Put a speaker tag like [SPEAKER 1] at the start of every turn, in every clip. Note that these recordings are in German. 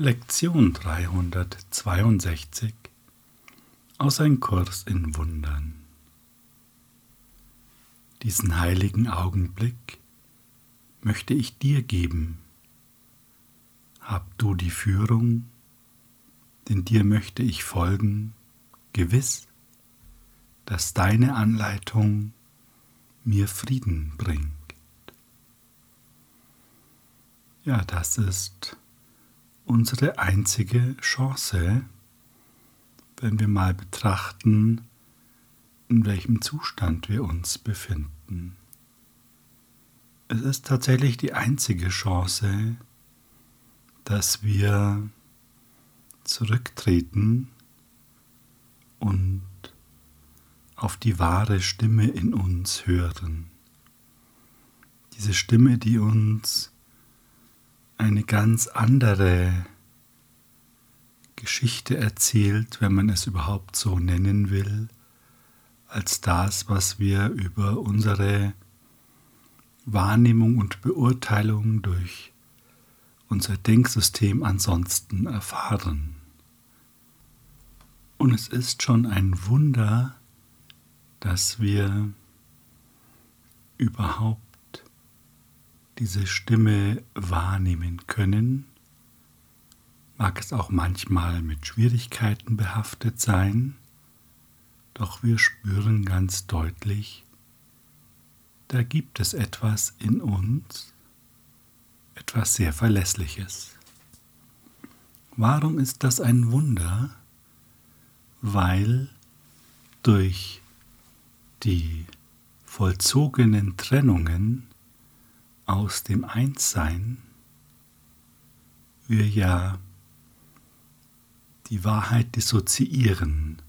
[SPEAKER 1] Lektion 362 aus Ein Kurs in Wundern. Diesen heiligen Augenblick möchte ich dir geben. Hab du die Führung, denn dir möchte ich folgen, gewiss, dass deine Anleitung mir Frieden bringt. Ja, das ist unsere einzige Chance, wenn wir mal betrachten, in welchem Zustand wir uns befinden. Es ist tatsächlich die einzige Chance, dass wir zurücktreten und auf die wahre Stimme in uns hören. Diese Stimme, die uns eine ganz andere Geschichte erzählt, wenn man es überhaupt so nennen will, als das, was wir über unsere Wahrnehmung und Beurteilung durch unser Denksystem ansonsten erfahren. Und es ist schon ein Wunder, dass wir überhaupt diese Stimme wahrnehmen können, mag es auch manchmal mit Schwierigkeiten behaftet sein, doch wir spüren ganz deutlich, da gibt es etwas in uns, etwas sehr Verlässliches. Warum ist das ein Wunder? Weil durch die vollzogenen Trennungen aus dem Einssein wir ja die Wahrheit dissoziieren,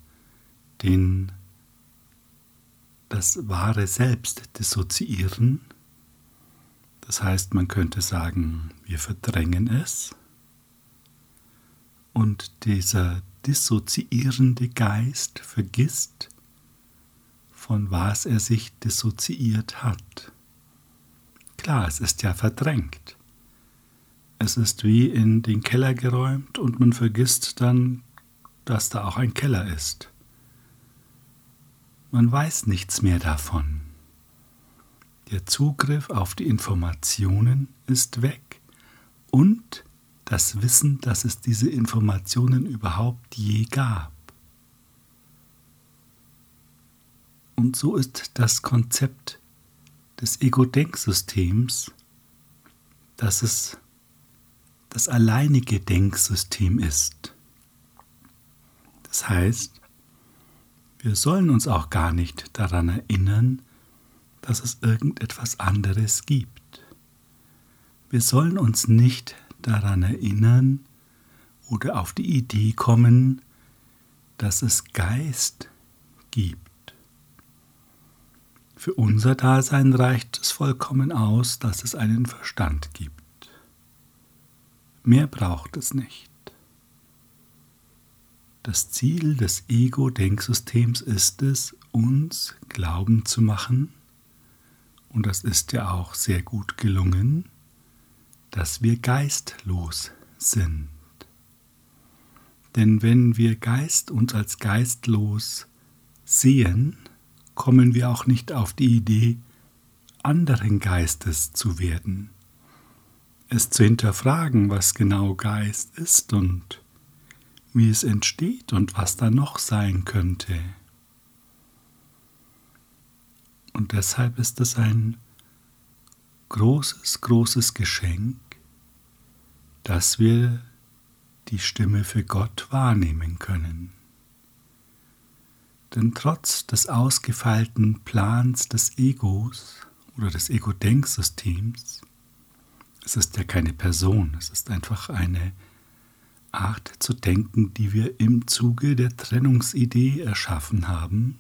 [SPEAKER 1] den das wahre Selbst dissoziieren. Das heißt, man könnte sagen, wir verdrängen es. Und dieser dissoziierende Geist vergisst, von was er sich dissoziiert hat. Klar, es ist ja verdrängt. Es ist wie in den Keller geräumt und man vergisst dann, dass da auch ein Keller ist. Man weiß nichts mehr davon. Der Zugriff auf die Informationen ist weg und das Wissen, dass es diese Informationen überhaupt je gab. Und so ist das Konzept des Ego-Denksystems, dass es das alleinige Denksystem ist. Das heißt, wir sollen uns auch gar nicht daran erinnern, dass es irgendetwas anderes gibt. Wir sollen uns nicht daran erinnern oder auf die Idee kommen, dass es Geist gibt. Für unser Dasein reicht es vollkommen aus, dass es einen Verstand gibt. Mehr braucht es nicht. Das Ziel des Ego-Denksystems ist es, uns glauben zu machen, und das ist ja auch sehr gut gelungen, dass wir geistlos sind. Denn wenn wir Geist uns als geistlos sehen, kommen wir auch nicht auf die Idee, anderen Geistes zu werden, es zu hinterfragen, was genau Geist ist und wie es entsteht und was da noch sein könnte. Und deshalb ist es ein großes, großes Geschenk, dass wir die Stimme für Gott wahrnehmen können. Denn trotz des ausgefeilten Plans des Egos oder des Ego-Denksystems, es ist ja keine Person, es ist einfach eine Art zu denken, die wir im Zuge der Trennungsidee erschaffen haben,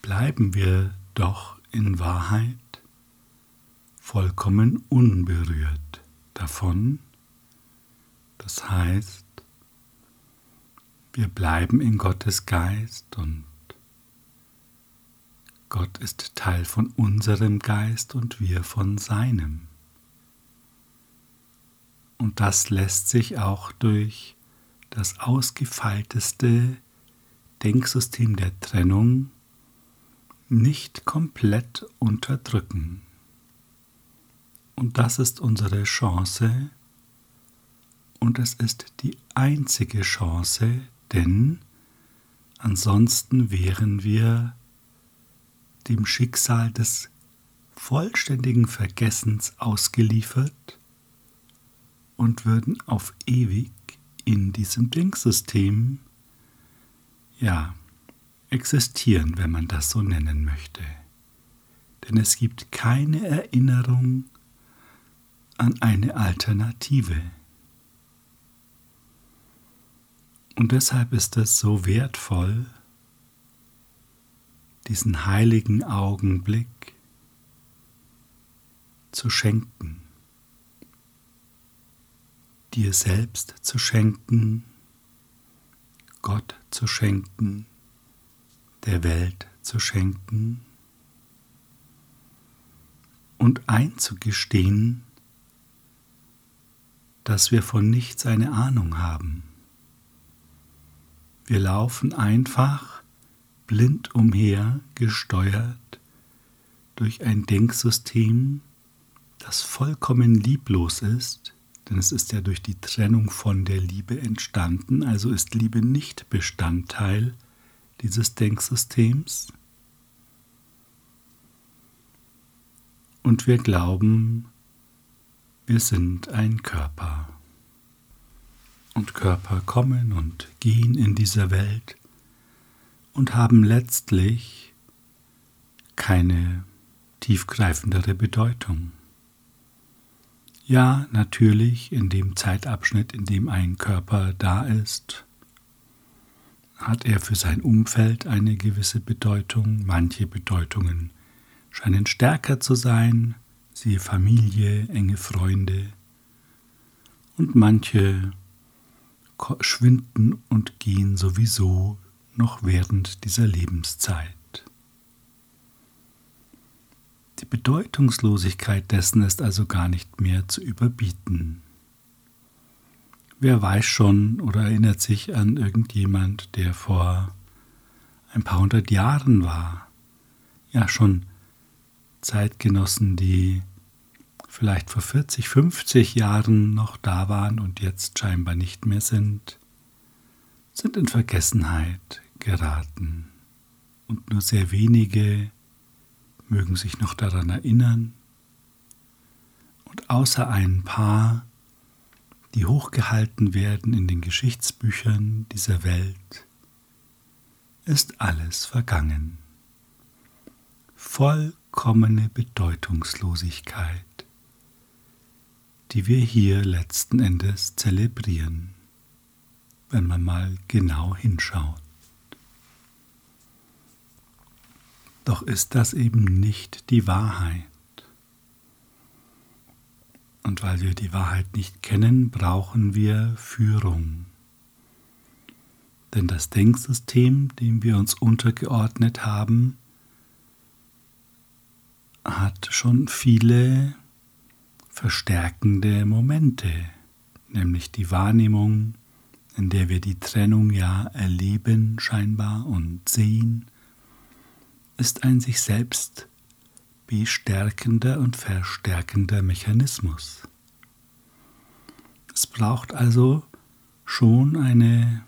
[SPEAKER 1] bleiben wir doch in Wahrheit vollkommen unberührt davon. Das heißt, wir bleiben in Gottes Geist und Gott ist Teil von unserem Geist und wir von seinem. Und das lässt sich auch durch das ausgefeilteste Denksystem der Trennung nicht komplett unterdrücken. Und das ist unsere Chance und es ist die einzige Chance, denn ansonsten wären wir dem Schicksal des vollständigen Vergessens ausgeliefert und würden auf ewig in diesem Denksystem ja existieren, wenn man das so nennen möchte. Denn es gibt keine Erinnerung an eine Alternative. Und deshalb ist es so wertvoll, diesen heiligen Augenblick zu schenken, dir selbst zu schenken, Gott zu schenken, der Welt zu schenken und einzugestehen, dass wir von nichts eine Ahnung haben. Wir laufen einfach blind umher, gesteuert durch ein Denksystem, das vollkommen lieblos ist, denn es ist ja durch die Trennung von der Liebe entstanden, also ist Liebe nicht Bestandteil dieses Denksystems. Und wir glauben, wir sind ein Körper. Und Körper kommen und gehen in dieser Welt und haben letztlich keine tiefgreifendere Bedeutung. Ja, natürlich, in dem Zeitabschnitt, in dem ein Körper da ist, hat er für sein Umfeld eine gewisse Bedeutung. Manche Bedeutungen scheinen stärker zu sein, siehe Familie, enge Freunde. Und manche schwinden und gehen sowieso noch während dieser Lebenszeit. Die Bedeutungslosigkeit dessen ist also gar nicht mehr zu überbieten. Wer weiß schon oder erinnert sich an irgendjemand, der vor ein paar hundert Jahren war, ja schon Zeitgenossen, die vielleicht vor 40, 50 Jahren noch da waren und jetzt scheinbar nicht mehr sind, sind in Vergessenheit geraten und nur sehr wenige mögen sich noch daran erinnern. Und außer ein paar, die hochgehalten werden in den Geschichtsbüchern dieser Welt, ist alles vergangen. Vollkommene Bedeutungslosigkeit, die wir hier letzten Endes zelebrieren, wenn man mal genau hinschaut. Doch ist das eben nicht die Wahrheit. Und weil wir die Wahrheit nicht kennen, brauchen wir Führung. Denn das Denksystem, dem wir uns untergeordnet haben, hat schon viele verstärkende Momente, nämlich die Wahrnehmung, in der wir die Trennung ja erleben scheinbar und sehen ist ein sich selbst bestärkender und verstärkender Mechanismus. Es braucht also schon eine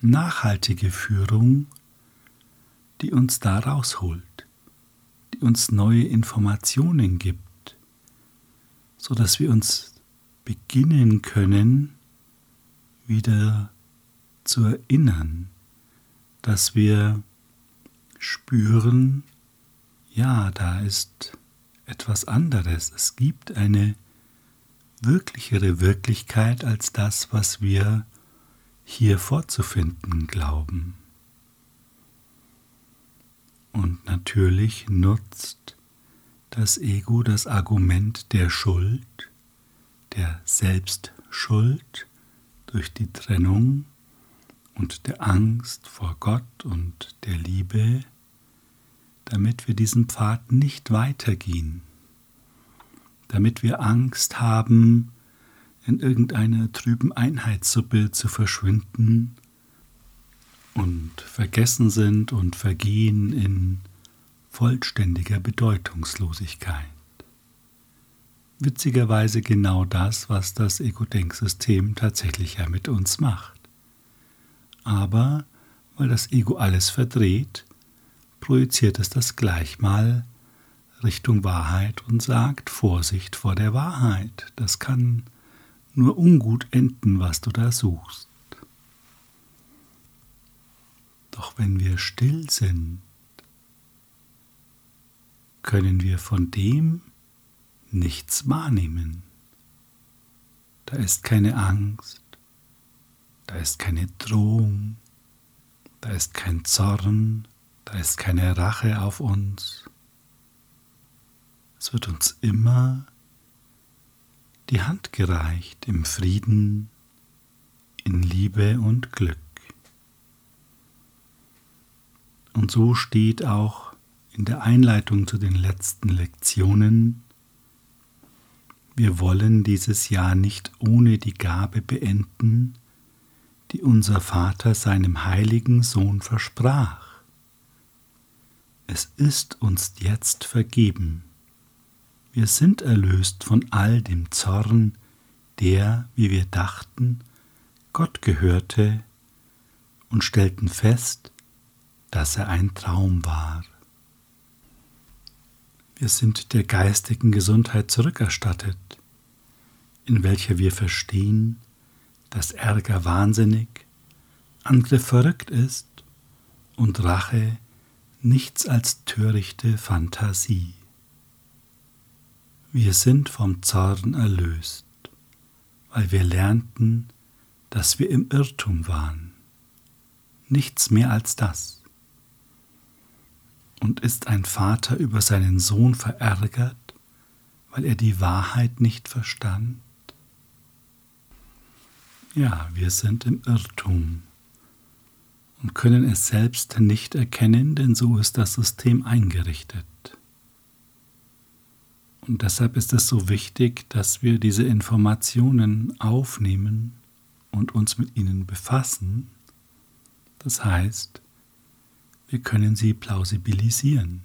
[SPEAKER 1] nachhaltige Führung, die uns da rausholt, die uns neue Informationen gibt, so dass wir uns beginnen können, wieder zu erinnern, dass wir spüren, ja, da ist etwas anderes. Es gibt eine wirklichere Wirklichkeit als das, was wir hier vorzufinden glauben. Und natürlich nutzt das Ego das Argument der Schuld, der Selbstschuld durch die Trennung und der Angst vor Gott und der Liebe, damit wir diesen Pfad nicht weitergehen, damit wir Angst haben, in irgendeiner trüben Einheitssuppe zu verschwinden und vergessen sind und vergehen in vollständiger Bedeutungslosigkeit. Witzigerweise genau das, was das Ego-Denksystem tatsächlich ja mit uns macht. Aber weil das Ego alles verdreht, projiziert es das gleich mal Richtung Wahrheit und sagt Vorsicht vor der Wahrheit. Das kann nur ungut enden, was du da suchst. Doch wenn wir still sind, können wir von dem nichts wahrnehmen. Da ist keine Angst, da ist keine Drohung, da ist kein Zorn, da ist keine Rache auf uns. Es wird uns immer die Hand gereicht im Frieden, in Liebe und Glück. Und so steht auch in der Einleitung zu den letzten Lektionen, wir wollen dieses Jahr nicht ohne die Gabe beenden, die unser Vater seinem heiligen Sohn versprach. Es ist uns jetzt vergeben. Wir sind erlöst von all dem Zorn, der, wie wir dachten, Gott gehörte, und stellten fest, dass er ein Traum war. Wir sind der geistigen Gesundheit zurückerstattet, in welcher wir verstehen, dass Ärger wahnsinnig, Angriff verrückt ist und Rache nichts als törichte Fantasie. Wir sind vom Zorn erlöst, weil wir lernten, dass wir im Irrtum waren. Nichts mehr als das. Und ist ein Vater über seinen Sohn verärgert, weil er die Wahrheit nicht verstand? Ja, wir sind im Irrtum und können es selbst nicht erkennen, denn so ist das System eingerichtet. Und deshalb ist es so wichtig, dass wir diese Informationen aufnehmen und uns mit ihnen befassen. Das heißt, wir können sie plausibilisieren.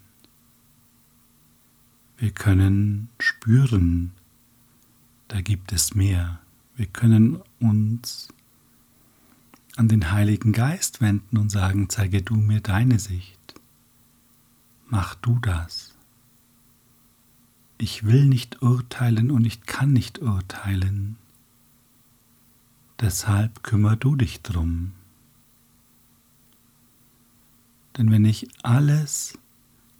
[SPEAKER 1] Wir können spüren, da gibt es mehr. Wir können uns an den Heiligen Geist wenden und sagen, zeige du mir deine Sicht. Mach du das. Ich will nicht urteilen und ich kann nicht urteilen. Deshalb kümmer du dich drum. Denn wenn ich alles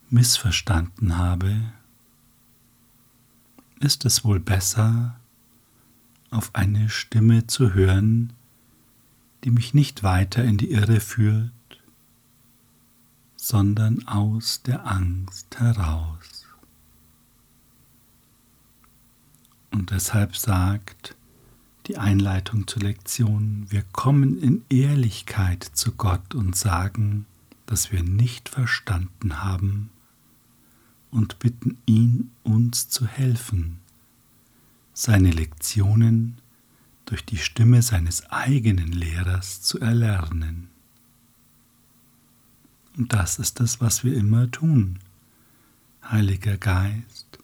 [SPEAKER 1] missverstanden habe, ist es wohl besser, auf eine Stimme zu hören, die mich nicht weiter in die Irre führt, sondern aus der Angst heraus. Und deshalb sagt die Einleitung zur Lektion, wir kommen in Ehrlichkeit zu Gott und sagen, dass wir nicht verstanden haben und bitten ihn, uns zu helfen, seine Lektionen durch die Stimme seines eigenen Lehrers zu erlernen. Und das ist es, was wir immer tun. Heiliger Geist,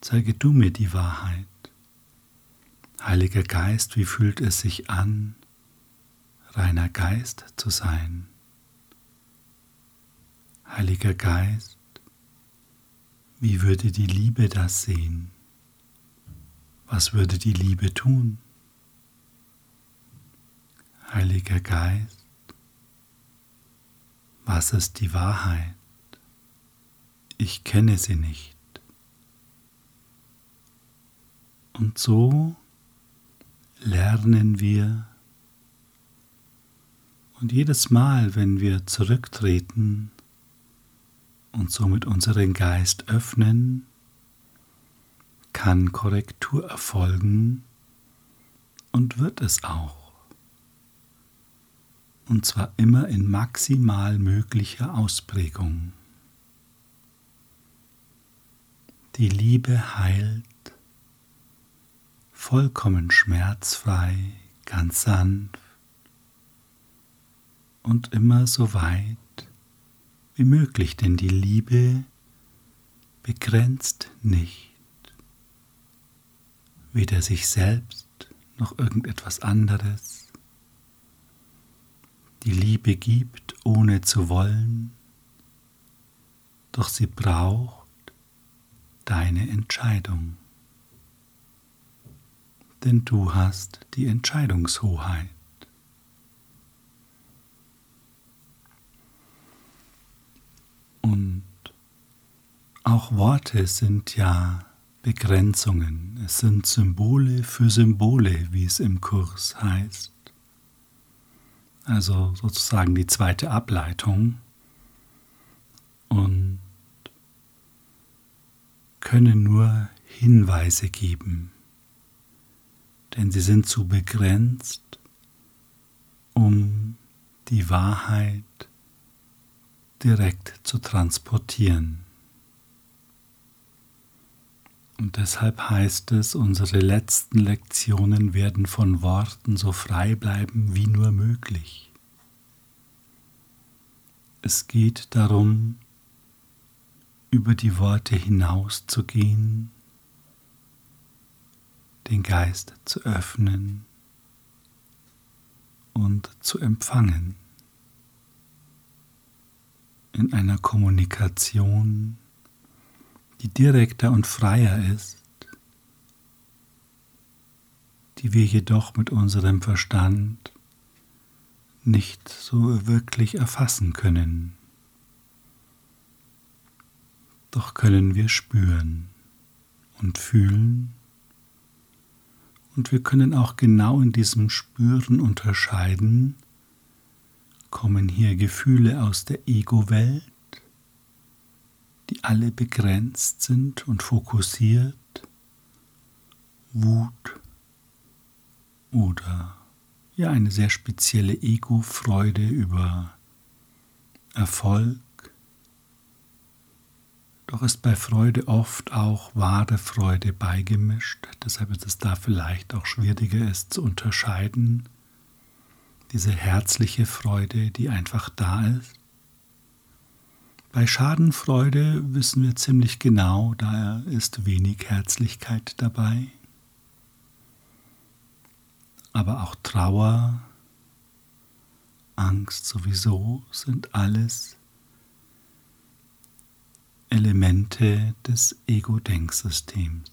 [SPEAKER 1] zeige du mir die Wahrheit. Heiliger Geist, wie fühlt es sich an, reiner Geist zu sein? Heiliger Geist, wie würde die Liebe das sehen? Was würde die Liebe tun? Heiliger Geist, was ist die Wahrheit? Ich kenne sie nicht. Und so lernen wir und jedes Mal, wenn wir zurücktreten und somit unseren Geist öffnen, kann Korrektur erfolgen und wird es auch. Und zwar immer in maximal möglicher Ausprägung. Die Liebe heilt, vollkommen schmerzfrei, ganz sanft und immer so weit wie möglich, denn die Liebe begrenzt nicht weder sich selbst noch irgendetwas anderes. Die Liebe gibt, ohne zu wollen, doch sie braucht deine Entscheidung. Denn du hast die Entscheidungshoheit. Und auch Worte sind ja Begrenzungen. Es sind Symbole für Symbole, wie es im Kurs heißt. Also sozusagen die zweite Ableitung. Und können nur Hinweise geben, denn sie sind zu begrenzt, um die Wahrheit direkt zu transportieren. Und deshalb heißt es, unsere letzten Lektionen werden von Worten so frei bleiben wie nur möglich. Es geht darum, über die Worte hinauszugehen, den Geist zu öffnen und zu empfangen in einer Kommunikation die direkter und freier ist, die wir jedoch mit unserem Verstand nicht so wirklich erfassen können. Doch können wir spüren und fühlen und wir können auch genau in diesem Spüren unterscheiden, kommen hier Gefühle aus der Ego-Welt die alle begrenzt sind und fokussiert, Wut oder ja eine sehr spezielle Ego-Freude über Erfolg. Doch ist bei Freude oft auch wahre Freude beigemischt, deshalb ist es da vielleicht auch schwieriger, es zu unterscheiden. Diese herzliche Freude, die einfach da ist bei Schadenfreude wissen wir ziemlich genau, da ist wenig Herzlichkeit dabei. Aber auch Trauer, Angst sowieso sind alles Elemente des Ego-Denksystems.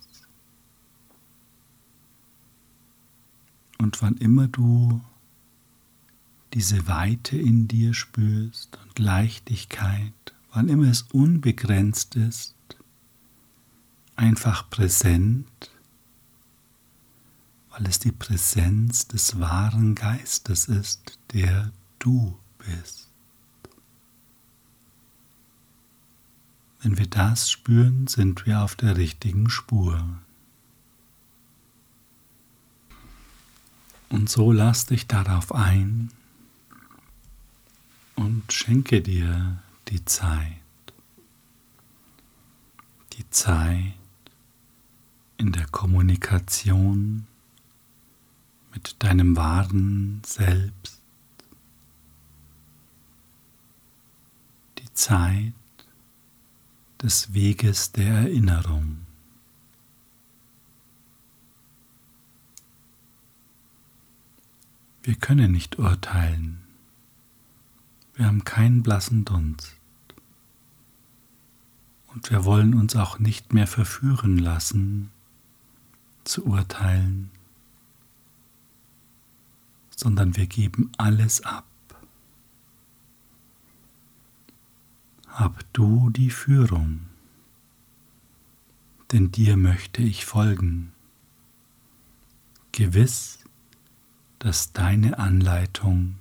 [SPEAKER 1] Und wann immer du diese Weite in dir spürst und Leichtigkeit, wann immer es unbegrenzt ist, einfach präsent, weil es die Präsenz des wahren Geistes ist, der du bist. Wenn wir das spüren, sind wir auf der richtigen Spur. Und so lass dich darauf ein und schenke dir die Zeit. Die Zeit in der Kommunikation mit deinem wahren Selbst. Die Zeit des Weges der Erinnerung. Wir können nicht urteilen. Wir haben keinen blassen Dunst. Und wir wollen uns auch nicht mehr verführen lassen, zu urteilen, sondern wir geben alles ab. Hab du die Führung, denn dir möchte ich folgen, gewiss, dass deine Anleitung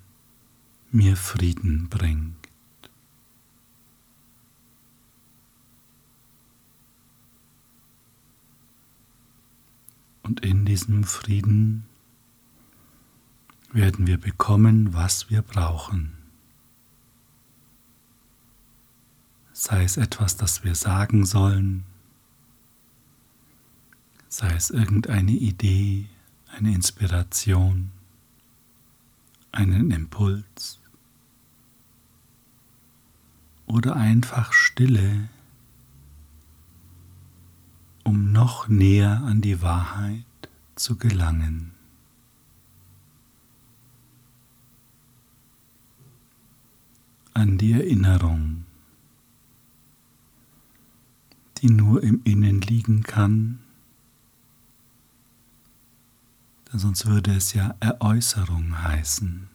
[SPEAKER 1] mir Frieden bringt. Und in diesem Frieden werden wir bekommen, was wir brauchen. Sei es etwas, das wir sagen sollen, sei es irgendeine Idee, eine Inspiration, einen Impuls oder einfach Stille, um noch näher an die Wahrheit zu gelangen. An die Erinnerung, die nur im Innen liegen kann denn sonst würde es ja Eräußerung heißen.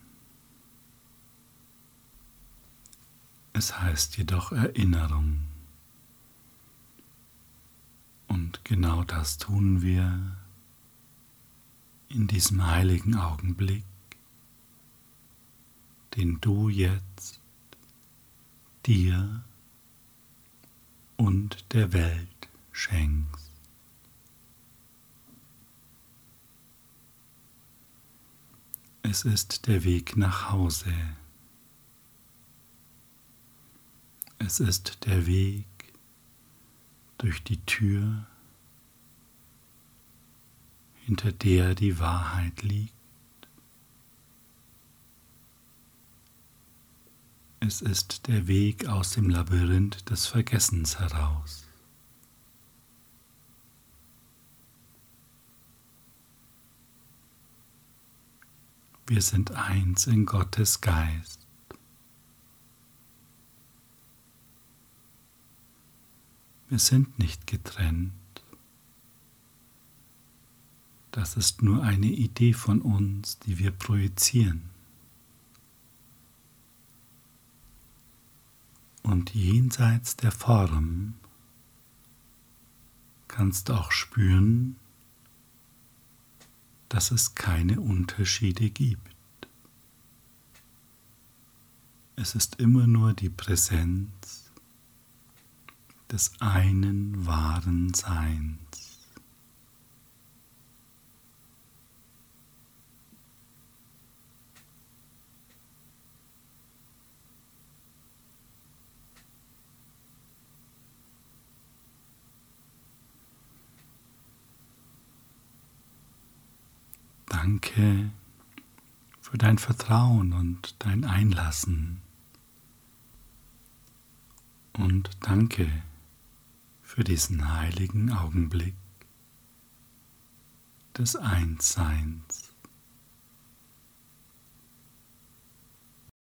[SPEAKER 1] Es heißt jedoch Erinnerung. Und genau das tun wir in diesem heiligen Augenblick, den du jetzt dir und der Welt schenkst. Es ist der Weg nach Hause. Es ist der Weg durch die Tür, hinter der die Wahrheit liegt. Es ist der Weg aus dem Labyrinth des Vergessens heraus. Wir sind eins in Gottes Geist. Wir sind nicht getrennt. Das ist nur eine Idee von uns, die wir projizieren. Und jenseits der Form kannst du auch spüren, dass es keine Unterschiede gibt. Es ist immer nur die Präsenz des einen wahren Seins. Danke für dein Vertrauen und dein Einlassen. Und danke für diesen heiligen Augenblick des Einsseins.